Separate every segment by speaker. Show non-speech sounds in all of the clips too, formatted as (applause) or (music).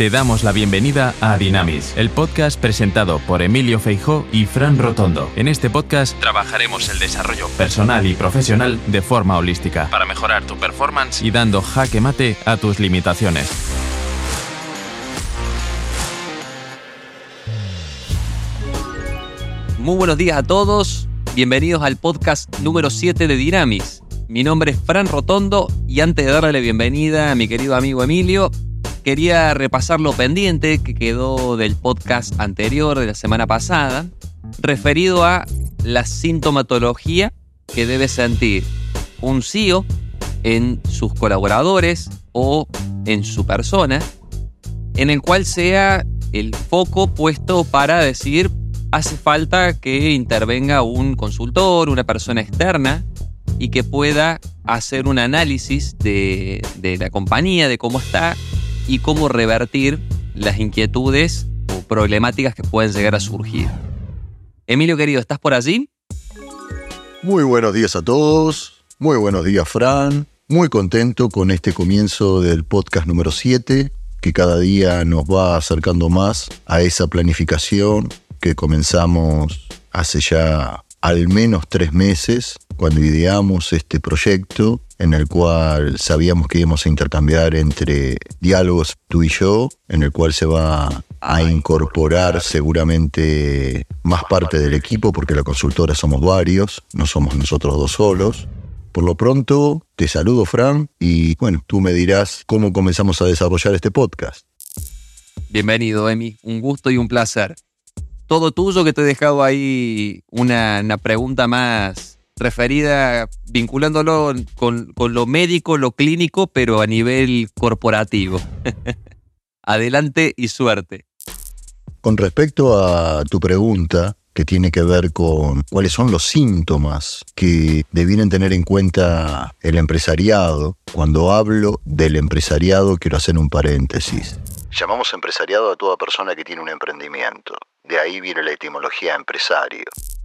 Speaker 1: Te damos la bienvenida a Dynamis, el podcast presentado por Emilio Feijó y Fran Rotondo. En este podcast trabajaremos el desarrollo personal y profesional de forma holística para mejorar tu performance y dando jaque mate a tus limitaciones.
Speaker 2: Muy buenos días a todos, bienvenidos al podcast número 7 de Dynamis. Mi nombre es Fran Rotondo y antes de darle la bienvenida a mi querido amigo Emilio, quería repasar lo pendiente que quedó del podcast anterior de la semana pasada, referido a la sintomatología que debe sentir un CEO en sus colaboradores o en su persona, en el cual sea el foco puesto para decir hace falta que intervenga un consultor, una persona externa y que pueda hacer un análisis de, de la compañía, de cómo está y cómo revertir las inquietudes o problemáticas que pueden llegar a surgir. Emilio querido, ¿estás por allí?
Speaker 3: Muy buenos días a todos, muy buenos días Fran, muy contento con este comienzo del podcast número 7, que cada día nos va acercando más a esa planificación que comenzamos hace ya al menos tres meses, cuando ideamos este proyecto en el cual sabíamos que íbamos a intercambiar entre diálogos tú y yo, en el cual se va a incorporar seguramente más parte del equipo, porque la consultora somos varios, no somos nosotros dos solos. Por lo pronto, te saludo, Fran, y bueno, tú me dirás cómo comenzamos a desarrollar este podcast.
Speaker 2: Bienvenido, Emi. Un gusto y un placer. Todo tuyo que te he dejado ahí una, una pregunta más referida, vinculándolo con, lo médico, lo clínico, pero a nivel corporativo. (laughs) Adelante y suerte.
Speaker 3: Con respecto a tu pregunta, que tiene que ver con cuáles son los síntomas que debieran tener en cuenta el empresariado. Cuando hablo del empresariado, quiero hacer un paréntesis. Llamamos empresariado a toda persona que tiene un emprendimiento. De ahí viene la etimología empresario.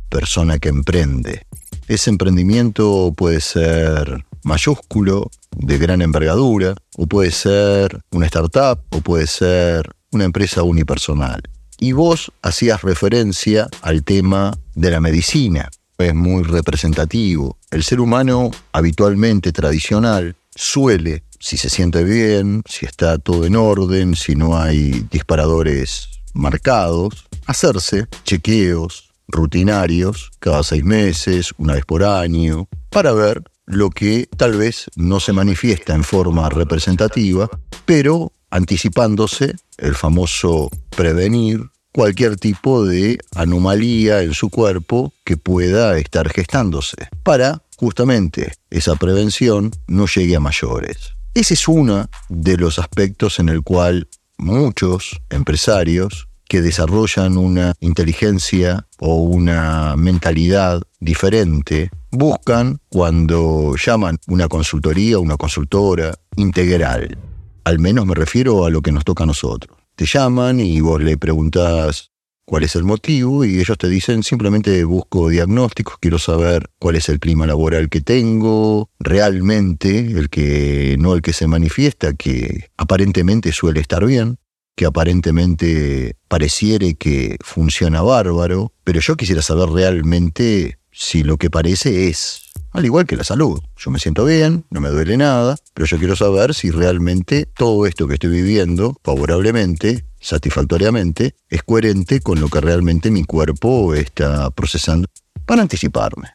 Speaker 3: Persona que emprende. Ese emprendimiento puede ser mayúsculo, de gran envergadura, o puede ser una startup, o puede ser una empresa unipersonal. Y vos hacías referencia al tema de la medicina. Es muy representativo. El ser humano habitualmente tradicional suele, si se siente bien, si está todo en orden, si no hay disparadores marcados, hacerse chequeos, rutinarios, cada seis meses, una vez por año, para ver lo que tal vez no se manifiesta en forma representativa, pero anticipándose el famoso prevenir cualquier tipo de anomalía en su cuerpo que pueda estar gestándose, para justamente esa prevención no llegue a mayores. Ese es uno de los aspectos en el cual muchos empresarios que desarrollan una inteligencia o una mentalidad diferente buscan cuando llaman una consultoría, una consultora integral. Al menos me refiero a lo que nos toca a nosotros. Te llaman y vos le preguntás cuál es el motivo y ellos te dicen simplemente busco diagnósticos, quiero saber cuál es el clima laboral que tengo, realmente el que no el que se manifiesta que aparentemente suele estar bien, que aparentemente pareciere que funciona bárbaro, pero yo quisiera saber realmente si lo que parece es, al igual que la salud. Yo me siento bien, no me duele nada, pero yo quiero saber si realmente todo esto que estoy viviendo favorablemente, satisfactoriamente, es coherente con lo que realmente mi cuerpo está procesando para anticiparme.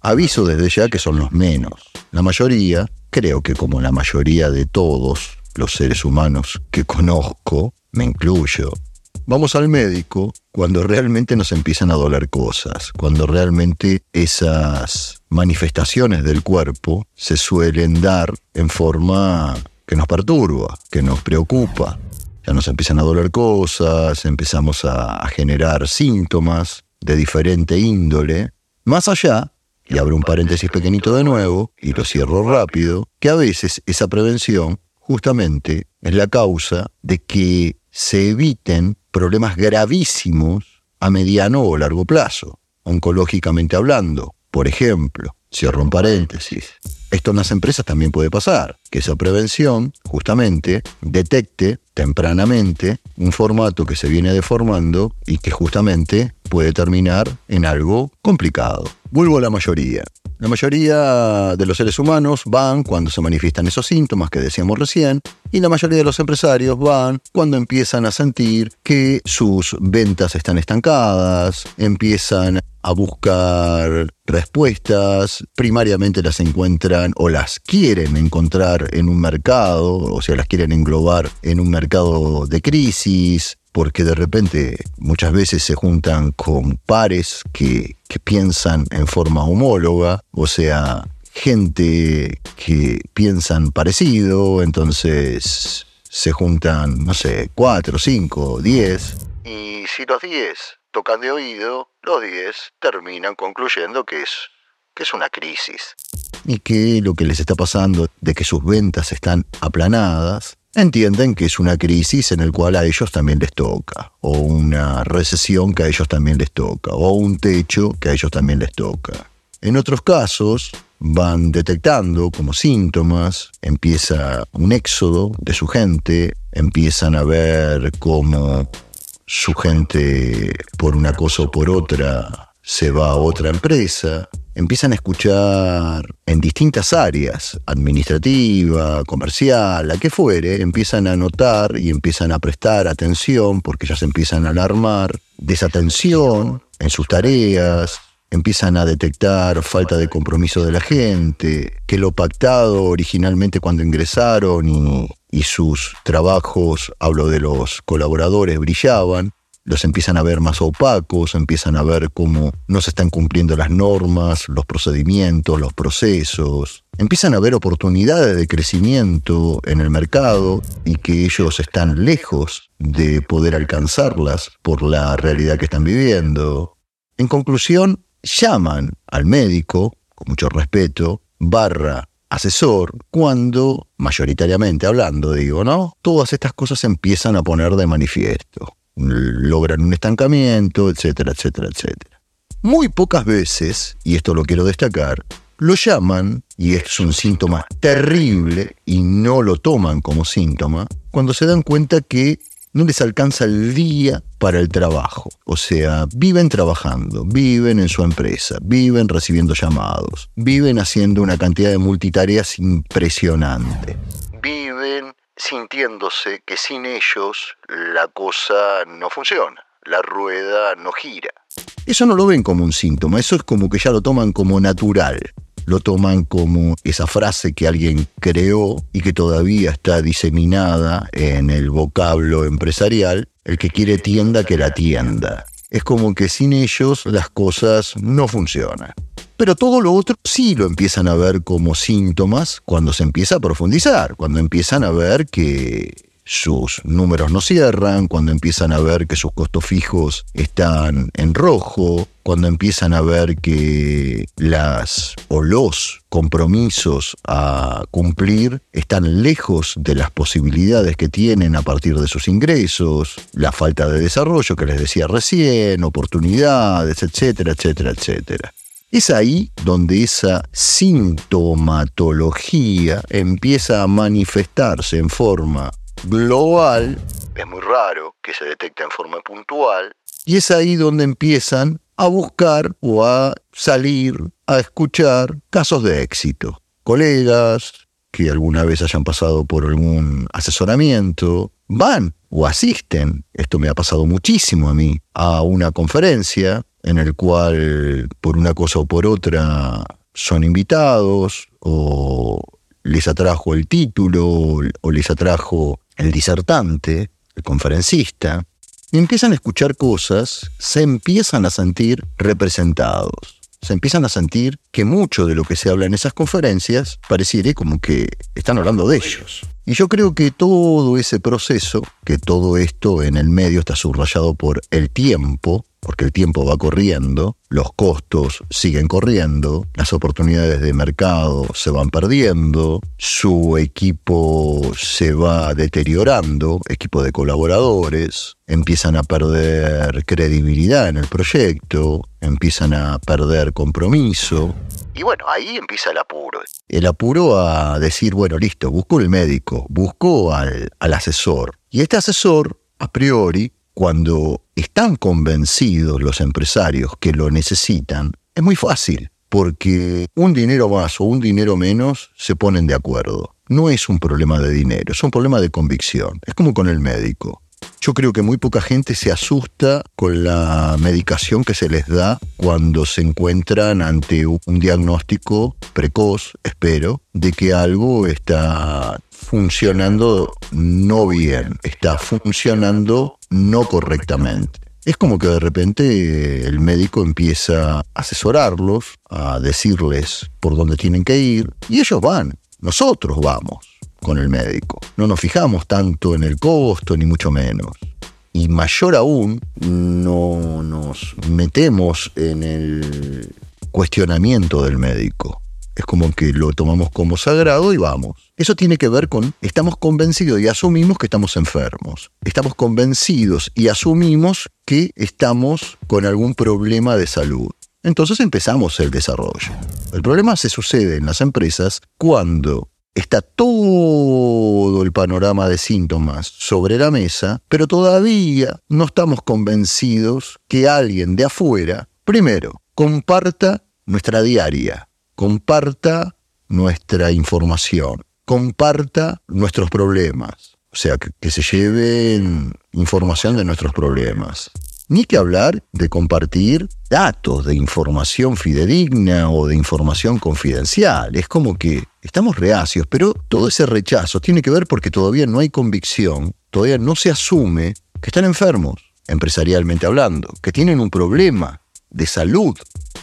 Speaker 3: Aviso desde ya que son los menos. La mayoría, creo que como la mayoría de todos los seres humanos que conozco, me incluyo, vamos al médico cuando realmente nos empiezan a doler cosas, cuando realmente esas manifestaciones del cuerpo se suelen dar en forma que nos perturba, que nos preocupa. Ya nos empiezan a doler cosas, empezamos a, generar síntomas de diferente índole, más allá y abro un paréntesis pequeñito de nuevo y lo cierro rápido, que a veces esa prevención justamente es la causa de que se eviten problemas gravísimos a mediano o largo plazo, oncológicamente hablando. Por ejemplo, cierro un paréntesis, Esto en las empresas también puede pasar, que esa prevención justamente detecte tempranamente un formato que se viene deformando y que justamente puede terminar en algo complicado. Vuelvo a la mayoría. La mayoría de los seres humanos van cuando se manifiestan esos síntomas que decíamos recién y la mayoría de los empresarios van cuando empiezan a sentir que sus ventas están estancadas, empiezan a buscar respuestas, primariamente las encuentran o las quieren encontrar en un mercado, o sea, las quieren englobar en un mercado de crisis, porque de repente muchas veces se juntan con pares que, que piensan en forma homóloga, o sea, gente que piensan parecido, entonces se juntan, no sé, cuatro, cinco, diez. Y si los diez tocan de oído, los diez terminan concluyendo que es, que es una crisis. Y que lo que les está pasando de que sus ventas están aplanadas, entienden que es una crisis en el cual a ellos también les toca, o una recesión que a ellos también les toca, o un techo que a ellos también les toca. En otros casos, van detectando como síntomas, empieza un éxodo de su gente, empiezan a ver cómo su gente, por una cosa o por otra, se va a otra empresa, empiezan a escuchar en distintas áreas, administrativa, comercial, la que fuere, empiezan a notar y empiezan a prestar atención porque ya se empiezan a alarmar, desatención en sus tareas, empiezan a detectar falta de compromiso de la gente, que lo pactado originalmente cuando ingresaron y, y sus trabajos, hablo de los colaboradores, brillaban, los empiezan a ver más opacos, empiezan a ver cómo no se están cumpliendo las normas, los procedimientos, los procesos, empiezan a ver oportunidades de crecimiento en el mercado y que ellos están lejos de poder alcanzarlas por la realidad que están viviendo. En conclusión, llaman al médico, con mucho respeto, barra asesor, cuando, mayoritariamente hablando, digo, ¿no? Todas estas cosas empiezan a poner de manifiesto logran un estancamiento, etcétera, etcétera, etcétera. Muy pocas veces, y esto lo quiero destacar, lo llaman, y es un síntoma terrible, y no lo toman como síntoma, cuando se dan cuenta que no les alcanza el día para el trabajo. O sea, viven trabajando, viven en su empresa, viven recibiendo llamados, viven haciendo una cantidad de multitareas impresionante. Viven sintiéndose que sin ellos la cosa no funciona, la rueda no gira. Eso no lo ven como un síntoma, eso es como que ya lo toman como natural. Lo toman como esa frase que alguien creó y que todavía está diseminada en el vocablo empresarial, el que quiere tienda que la tienda. Es como que sin ellos las cosas no funcionan. Pero todo lo otro sí lo empiezan a ver como síntomas cuando se empieza a profundizar, cuando empiezan a ver que sus números no cierran, cuando empiezan a ver que sus costos fijos están en rojo, cuando empiezan a ver que las o los compromisos a cumplir están lejos de las posibilidades que tienen a partir de sus ingresos, la falta de desarrollo que les decía recién, oportunidades, etcétera, etcétera, etcétera. Es ahí donde esa sintomatología empieza a manifestarse en forma global. Es muy raro que se detecte en forma puntual. Y es ahí donde empiezan a buscar o a salir a escuchar casos de éxito. Colegas que alguna vez hayan pasado por algún asesoramiento, van o asisten, esto me ha pasado muchísimo a mí, a una conferencia en el cual por una cosa o por otra son invitados o les atrajo el título o les atrajo el disertante, el conferencista, y empiezan a escuchar cosas, se empiezan a sentir representados. Se empiezan a sentir que mucho de lo que se habla en esas conferencias pareciera como que están hablando de ellos. Y yo creo que todo ese proceso, que todo esto en el medio está subrayado por el tiempo, porque el tiempo va corriendo, los costos siguen corriendo, las oportunidades de mercado se van perdiendo, su equipo se va deteriorando, equipo de colaboradores, empiezan a perder credibilidad en el proyecto, empiezan a perder compromiso. Y bueno, ahí empieza el apuro. El apuro a decir, bueno, listo, busco el médico, busco al, al asesor. Y este asesor, a priori, cuando están convencidos los empresarios que lo necesitan, es muy fácil, porque un dinero más o un dinero menos se ponen de acuerdo. No es un problema de dinero, es un problema de convicción. Es como con el médico. Yo creo que muy poca gente se asusta con la medicación que se les da cuando se encuentran ante un diagnóstico precoz, espero, de que algo está funcionando no bien, está funcionando no correctamente. Es como que de repente el médico empieza a asesorarlos, a decirles por dónde tienen que ir, y ellos van, nosotros vamos con el médico. No nos fijamos tanto en el costo, ni mucho menos. Y mayor aún, no nos metemos en el cuestionamiento del médico. Es como que lo tomamos como sagrado y vamos. Eso tiene que ver con, estamos convencidos y asumimos que estamos enfermos. Estamos convencidos y asumimos que estamos con algún problema de salud. Entonces empezamos el desarrollo. El problema se sucede en las empresas cuando está todo el panorama de síntomas sobre la mesa, pero todavía no estamos convencidos que alguien de afuera, primero, comparta nuestra diaria, comparta nuestra información, comparta nuestros problemas, o sea, que, se lleven información de nuestros problemas. Ni que hablar de compartir datos de información fidedigna o de información confidencial. Es como que estamos reacios, pero todo ese rechazo tiene que ver porque todavía no hay convicción, todavía no se asume que están enfermos, empresarialmente hablando, que tienen un problema de salud,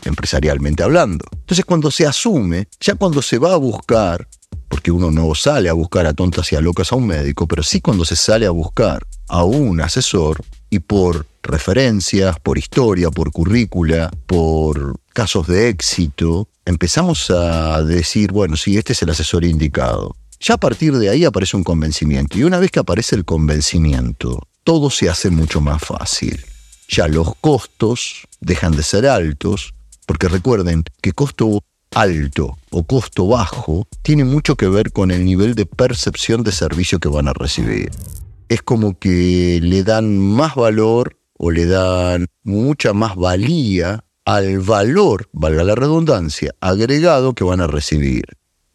Speaker 3: empresarialmente hablando. Entonces cuando se asume, ya cuando se va a buscar, porque uno no sale a buscar a tontas y a locas a un médico, pero sí cuando se sale a buscar a un asesor y por referencias, por historia, por currícula, por casos de éxito, empezamos a decir, bueno, sí, este es el asesor indicado. Ya a partir de ahí aparece un convencimiento. Y una vez que aparece el convencimiento, todo se hace mucho más fácil. Ya los costos dejan de ser altos, porque recuerden que costo alto o costo bajo tiene mucho que ver con el nivel de percepción de servicio que van a recibir. Es como que le dan más valor o le dan mucha más valía al valor, valga la redundancia, agregado que van a recibir,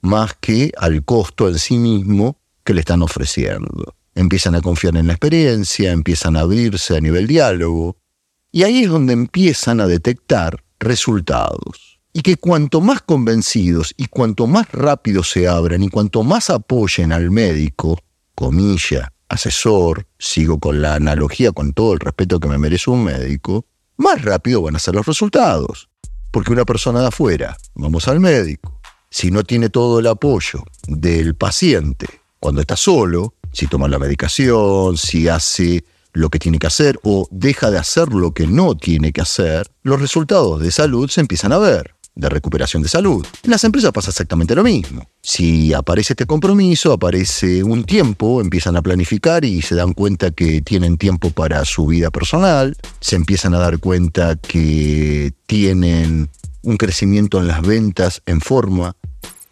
Speaker 3: más que al costo en sí mismo que le están ofreciendo. Empiezan a confiar en la experiencia, empiezan a abrirse a nivel diálogo, y ahí es donde empiezan a detectar resultados. Y que cuanto más convencidos y cuanto más rápido se abran y cuanto más apoyen al médico, comilla, asesor, sigo con la analogía con todo el respeto que me merece un médico, más rápido van a ser los resultados. Porque una persona de afuera, vamos al médico, si no tiene todo el apoyo del paciente cuando está solo, si toma la medicación, si hace lo que tiene que hacer o deja de hacer lo que no tiene que hacer, los resultados de salud se empiezan a ver de recuperación de salud. En las empresas pasa exactamente lo mismo. Si aparece este compromiso, aparece un tiempo, empiezan a planificar y se dan cuenta que tienen tiempo para su vida personal, se empiezan a dar cuenta que tienen un crecimiento en las ventas en forma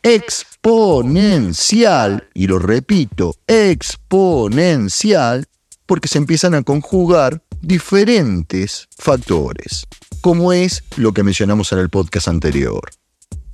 Speaker 3: exponencial, y lo repito, exponencial, porque se empiezan a conjugar diferentes factores como es lo que mencionamos en el podcast anterior.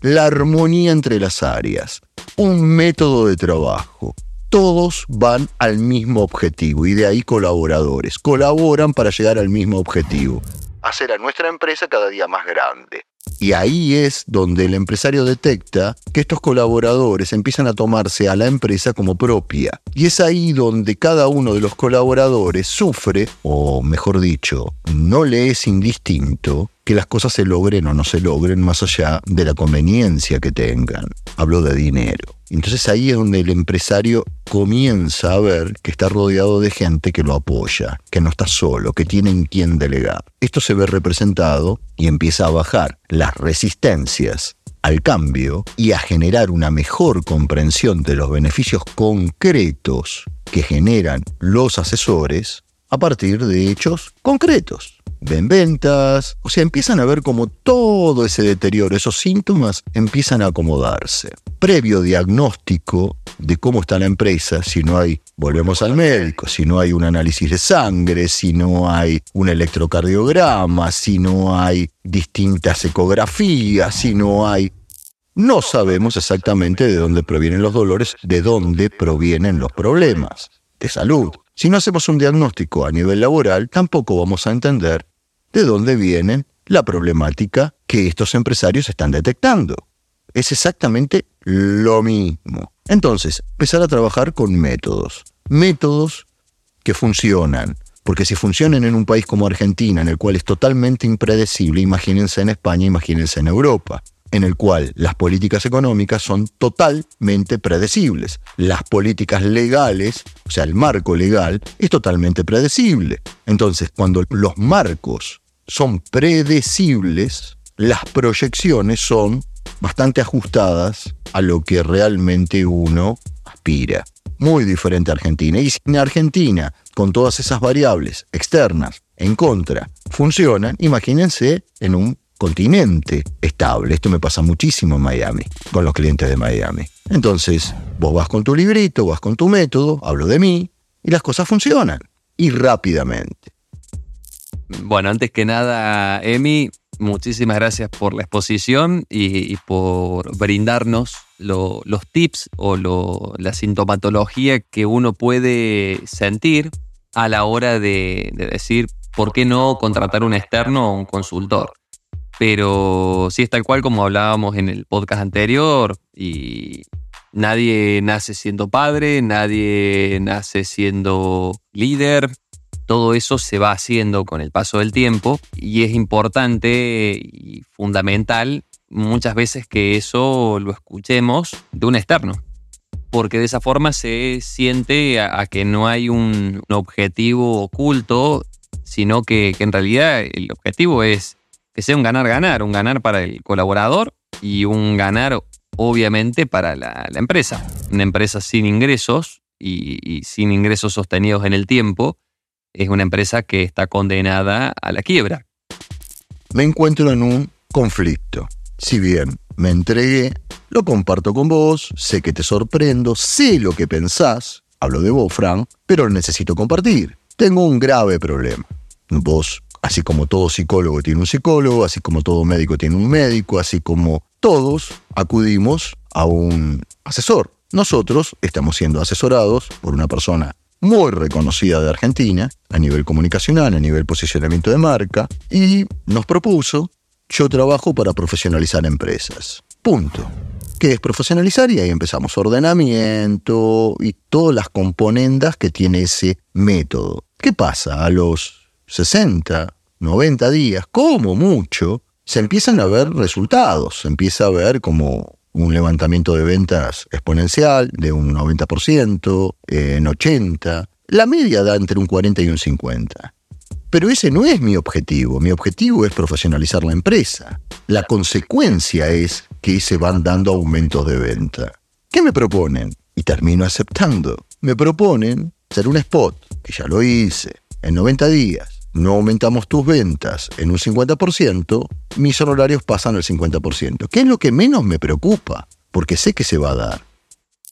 Speaker 3: La armonía entre las áreas, un método de trabajo. Todos van al mismo objetivo y de ahí colaboradores. Colaboran para llegar al mismo objetivo. Hacer a nuestra empresa cada día más grande. Y ahí es donde el empresario detecta que estos colaboradores empiezan a tomarse a la empresa como propia. Y es ahí donde cada uno de los colaboradores sufre, o mejor dicho, no le es indistinto, que las cosas se logren o no se logren más allá de la conveniencia que tengan. Hablo de dinero. Entonces ahí es donde el empresario comienza a ver que está rodeado de gente que lo apoya, que no está solo, que tiene en quien delegar. Esto se ve representado y empieza a bajar las resistencias al cambio y a generar una mejor comprensión de los beneficios concretos que generan los asesores a partir de hechos concretos. Ven ventas, o sea, empiezan a ver como todo ese deterioro, esos síntomas empiezan a acomodarse. Previo diagnóstico de cómo está la empresa, si no hay, volvemos al médico, si no hay un análisis de sangre, si no hay un electrocardiograma, si no hay distintas ecografías, si no hay... No sabemos exactamente de dónde provienen los dolores, de dónde provienen los problemas de salud. Si no hacemos un diagnóstico a nivel laboral, tampoco vamos a entender de dónde viene la problemática que estos empresarios están detectando. Es exactamente lo mismo. Entonces, empezar a trabajar con métodos. Métodos que funcionan. Porque si funcionan en un país como Argentina, en el cual es totalmente impredecible, imagínense en España, imagínense en Europa en el cual las políticas económicas son totalmente predecibles. Las políticas legales, o sea, el marco legal, es totalmente predecible. Entonces, cuando los marcos son predecibles, las proyecciones son bastante ajustadas a lo que realmente uno aspira. Muy diferente a Argentina. Y si en Argentina, con todas esas variables externas en contra, funcionan, imagínense en un continente estable. Esto me pasa muchísimo en Miami, con los clientes de Miami. Entonces, vos vas con tu librito, vas con tu método, hablo de mí, y las cosas funcionan. Y rápidamente.
Speaker 2: Bueno, antes que nada, Emi, muchísimas gracias por la exposición y, por brindarnos los tips o la sintomatología que uno puede sentir a la hora de, de decir por qué no contratar un externo o un consultor pero sí es tal cual como hablábamos en el podcast anterior y nadie nace siendo padre, nadie nace siendo líder, todo eso se va haciendo con el paso del tiempo y es importante y fundamental muchas veces que eso lo escuchemos de un externo, porque de esa forma se siente a, que no hay un, objetivo oculto, sino que en realidad el objetivo es que sea un ganar-ganar, un ganar para el colaborador y un ganar obviamente para la, empresa. Una empresa sin ingresos y, sin ingresos sostenidos en el tiempo es una empresa que está condenada a la quiebra.
Speaker 3: Me encuentro en un conflicto. Si bien me entregué, lo comparto con vos, sé que te sorprendo, sé lo que pensás, hablo de vos, Frank, pero lo necesito compartir. Tengo un grave problema. Vos Así como todo psicólogo tiene un psicólogo, así como todo médico tiene un médico, así como todos acudimos a un asesor. Nosotros estamos siendo asesorados por una persona muy reconocida de Argentina a nivel comunicacional, a nivel posicionamiento de marca, y nos propuso, yo trabajo para profesionalizar empresas. Punto. ¿Qué es profesionalizar? Y ahí empezamos ordenamiento y todas las componendas que tiene ese método. ¿Qué pasa a los 60, 90 días, como mucho, se empiezan a ver resultados, se empieza a ver como un levantamiento de ventas exponencial de un 90%, en 80%. La media da entre un 40 y un 50. Pero ese no es mi objetivo. Mi objetivo es profesionalizar la empresa. La consecuencia es que se van dando aumentos de venta. ¿Qué me proponen? Y termino aceptando. Me proponen hacer un spot, que ya lo hice, en 90 días no aumentamos tus ventas en un 50%, mis honorarios pasan al 50%. ¿Qué es lo que menos me preocupa? Porque sé que se va a dar.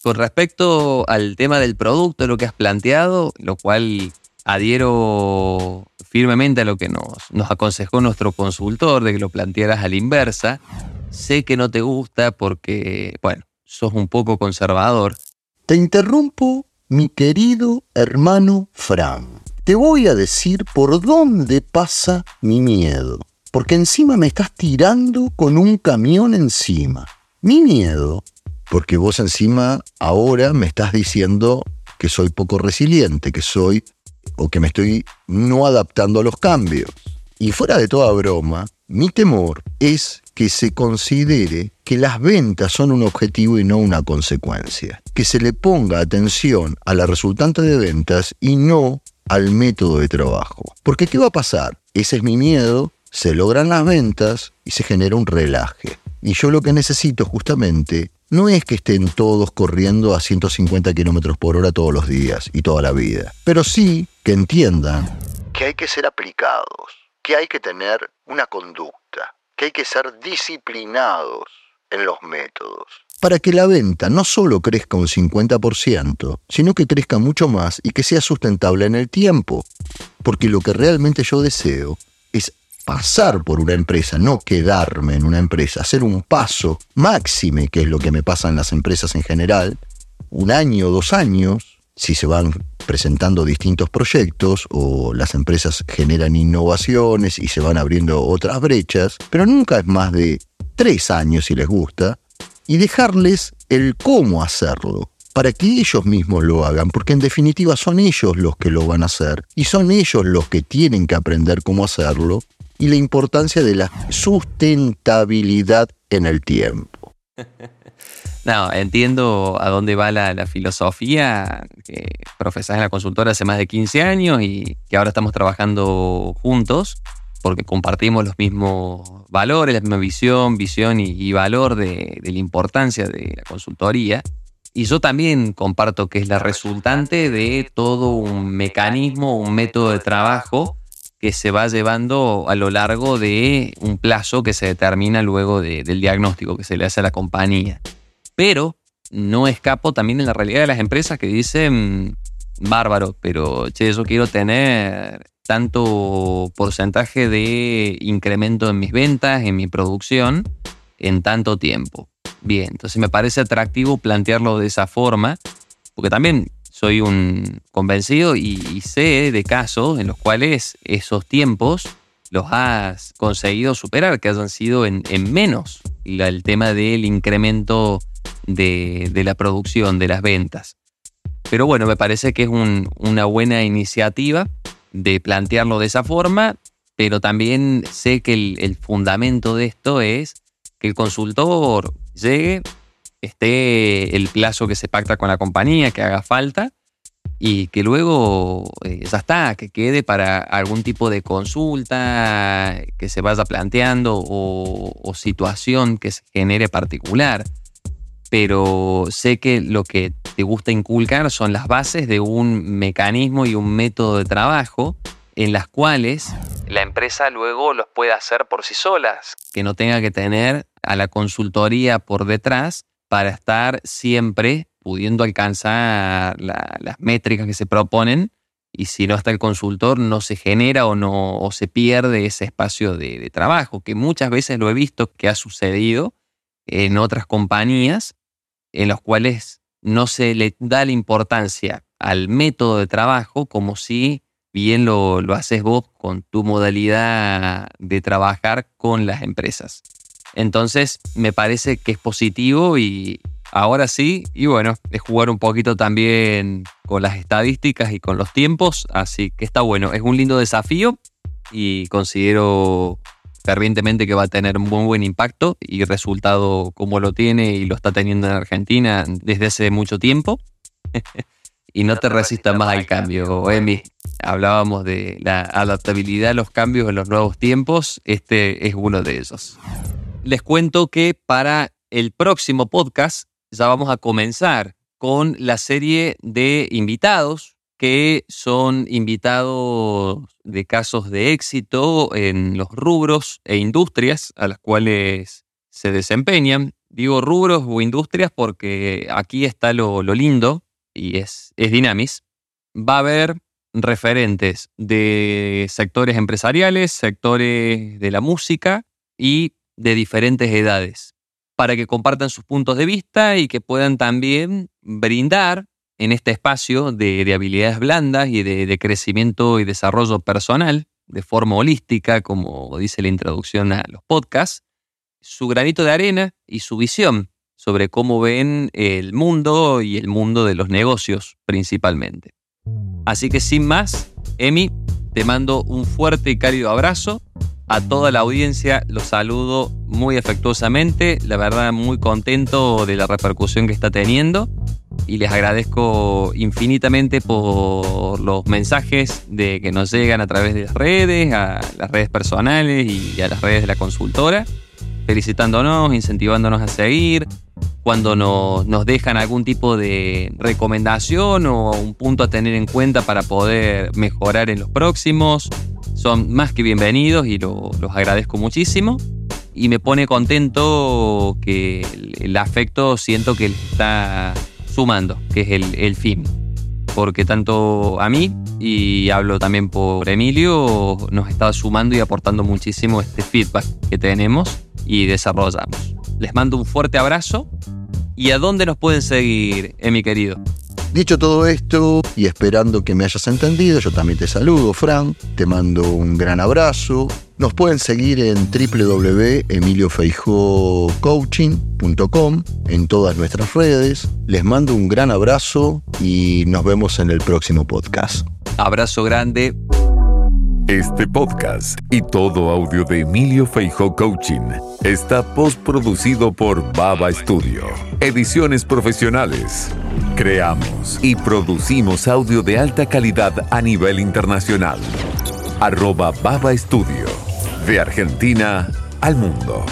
Speaker 2: Con respecto al tema del producto, lo que has planteado, lo cual adhiero firmemente a lo que nos, nos aconsejó nuestro consultor de que lo plantearas a la inversa. Sé que no te gusta porque, bueno, sos un poco conservador.
Speaker 3: Te interrumpo, mi querido hermano Frank te voy a decir por dónde pasa mi miedo. Porque encima me estás tirando con un camión encima. Mi miedo, porque vos encima ahora me estás diciendo que soy poco resiliente, que soy o que me estoy no adaptando a los cambios. Y fuera de toda broma, Mi temor es que se considere que las ventas son un objetivo y no una consecuencia. Que se le ponga atención a la resultante de ventas y no al método de trabajo. Porque ¿qué va a pasar? Ese es mi miedo, se logran las ventas y se genera un relaje. Y yo lo que necesito justamente no es que estén todos corriendo a 150 kilómetros por hora todos los días y toda la vida, pero sí que entiendan que hay que ser aplicados, que hay que tener una conducta, que hay que ser disciplinados en los métodos. Para que la venta no solo crezca un 50%, sino que crezca mucho más y que sea sustentable en el tiempo. Porque lo que realmente yo deseo es pasar por una empresa, no quedarme en una empresa, hacer un paso máxime, que es lo que me pasa en las empresas en general, un año, dos años, si se van presentando distintos proyectos o las empresas generan innovaciones y se van abriendo otras brechas, pero nunca es más de tres años si les gusta, y dejarles el cómo hacerlo para que ellos mismos lo hagan, porque en definitiva son ellos los que lo van a hacer y son ellos los que tienen que aprender cómo hacerlo y la importancia de la sustentabilidad en el tiempo. (laughs)
Speaker 2: No, entiendo a dónde va la, filosofía que profesás en la consultora hace más de 15 años y que ahora estamos trabajando juntos porque compartimos los mismos valores, la misma visión, visión y, valor de, la importancia de la consultoría. Y yo también comparto que es la resultante de todo un mecanismo, un método de trabajo que se va llevando a lo largo de un plazo que se determina luego del diagnóstico que se le hace a la compañía. Pero no escapo también en la realidad de las empresas que dicen, bárbaro, pero che, yo quiero tener tanto porcentaje de incremento en mis ventas, en mi producción, en tanto tiempo. Bien, entonces me parece atractivo plantearlo de esa forma, porque también soy un convencido y, sé de casos en los cuales esos tiempos los has conseguido superar, que hayan sido en, menos el tema del incremento de, la producción, de las ventas. Pero bueno, me parece que es una buena iniciativa de plantearlo de esa forma, pero también sé que el fundamento de esto es que el consultor llegue, esté el plazo que se pacta con la compañía, que haga falta, y que luego eh, ya está, que quede para algún tipo de consulta que se vaya planteando o, situación que se genere particular. Pero sé que lo que te gusta inculcar son las bases de un mecanismo y un método de trabajo en las cuales la empresa luego los puede hacer por sí solas, que no tenga que tener a la consultoría por detrás para estar siempre pudiendo alcanzar las métricas que se proponen y si no está el consultor no se genera o, no, o se pierde ese espacio de, trabajo, que muchas veces lo he visto que ha sucedido en otras compañías en las cuales no se le da la importancia al método de trabajo como si bien lo, lo haces vos con tu modalidad de trabajar con las empresas. Entonces, me parece que es positivo y ahora sí, y bueno, es jugar un poquito también con las estadísticas y con los tiempos, así que está bueno, es un lindo desafío y considero fervientemente que va a tener un muy buen impacto y resultado como lo tiene y lo está teniendo en Argentina desde hace mucho tiempo. (laughs) y no te resistas más al cambio, Emi. Hablábamos de la adaptabilidad a los cambios en los nuevos tiempos, este es uno de ellos les cuento que para el próximo podcast ya vamos a comenzar con la serie de invitados que son invitados de casos de éxito en los rubros e industrias a las cuales se desempeñan. Digo rubros o industrias porque aquí está lo, lindo y es, es Dynamis. Va a haber referentes de sectores empresariales, sectores de la música y de diferentes edades, para que compartan sus puntos de vista y que puedan también brindar en este espacio de, habilidades blandas y de, crecimiento y desarrollo personal de forma holística, como dice la introducción a los podcasts, su granito de arena y su visión sobre cómo ven el mundo y el mundo de los negocios principalmente. Así que sin más, Emi, te mando un fuerte y cálido abrazo. A toda la audiencia los saludo muy afectuosamente, la verdad muy contento de la repercusión que está teniendo y les agradezco infinitamente por los mensajes de que nos llegan a través de las redes, a las redes personales y a las redes de la consultora, felicitándonos, incentivándonos a seguir, cuando nos, nos dejan algún tipo de recomendación o un punto a tener en cuenta para poder mejorar en los próximos. Son más que bienvenidos y los agradezco muchísimo. Y me pone contento que el afecto siento que está sumando, que es el, el fin. Porque tanto a mí, y hablo también por Emilio, nos está sumando y aportando muchísimo este feedback que tenemos y desarrollamos. Les mando un fuerte abrazo. ¿Y a dónde nos pueden seguir, mi querido?
Speaker 3: Dicho todo esto y esperando que me hayas entendido, yo también te saludo, Fran, te mando un gran abrazo. Nos pueden seguir en www.emiliofeijocoaching.com, en todas nuestras redes. Les mando un gran abrazo y nos vemos en el próximo podcast.
Speaker 2: Abrazo grande.
Speaker 4: Este podcast y todo audio de Emilio Feijó Coaching está postproducido por Baba Studio. Ediciones profesionales. Creamos y producimos audio de alta calidad a nivel internacional. Arroba Baba Studio. De Argentina al mundo.